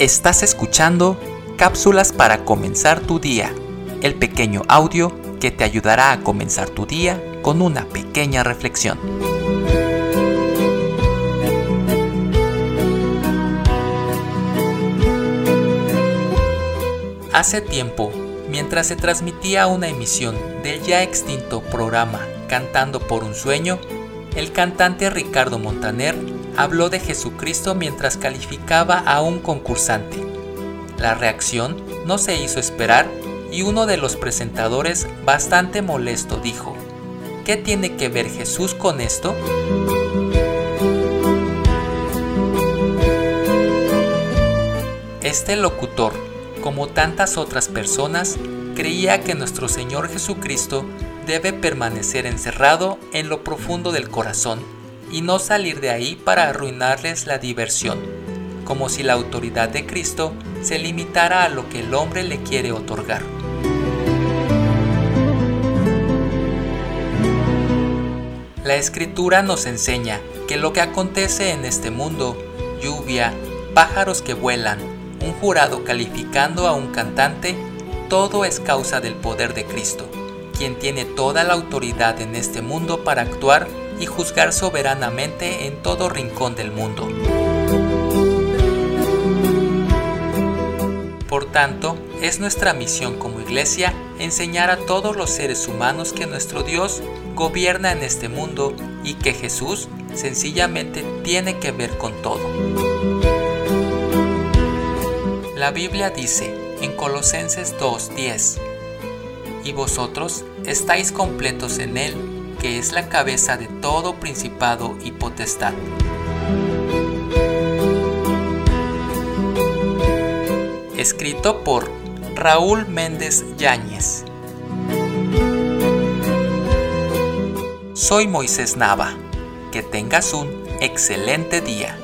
Estás escuchando Cápsulas para comenzar tu día, el pequeño audio que te ayudará a comenzar tu día con una pequeña reflexión. Hace tiempo, mientras se transmitía una emisión del ya extinto programa Cantando por un sueño, el cantante Ricardo Montaner habló de Jesucristo mientras calificaba a un concursante. La reacción no se hizo esperar y uno de los presentadores, bastante molesto, dijo, ¿qué tiene que ver Jesús con esto? Este locutor, como tantas otras personas, creía que nuestro Señor Jesucristo debe permanecer encerrado en lo profundo del corazón y no salir de ahí para arruinarles la diversión, como si la autoridad de Cristo se limitara a lo que el hombre le quiere otorgar. La escritura nos enseña que lo que acontece en este mundo, lluvia, pájaros que vuelan, un jurado calificando a un cantante, todo es causa del poder de Cristo, quien tiene toda la autoridad en este mundo para actuar y juzgar soberanamente en todo rincón del mundo. Por tanto, es nuestra misión como iglesia enseñar a todos los seres humanos que nuestro Dios gobierna en este mundo y que Jesús sencillamente tiene que ver con todo. La Biblia dice en Colosenses 2.10, y vosotros estáis completos en Él, que es la cabeza de todo principado y potestad. Escrito por Raúl Méndez Yáñez. Soy Moisés Nava. Que tengas un excelente día.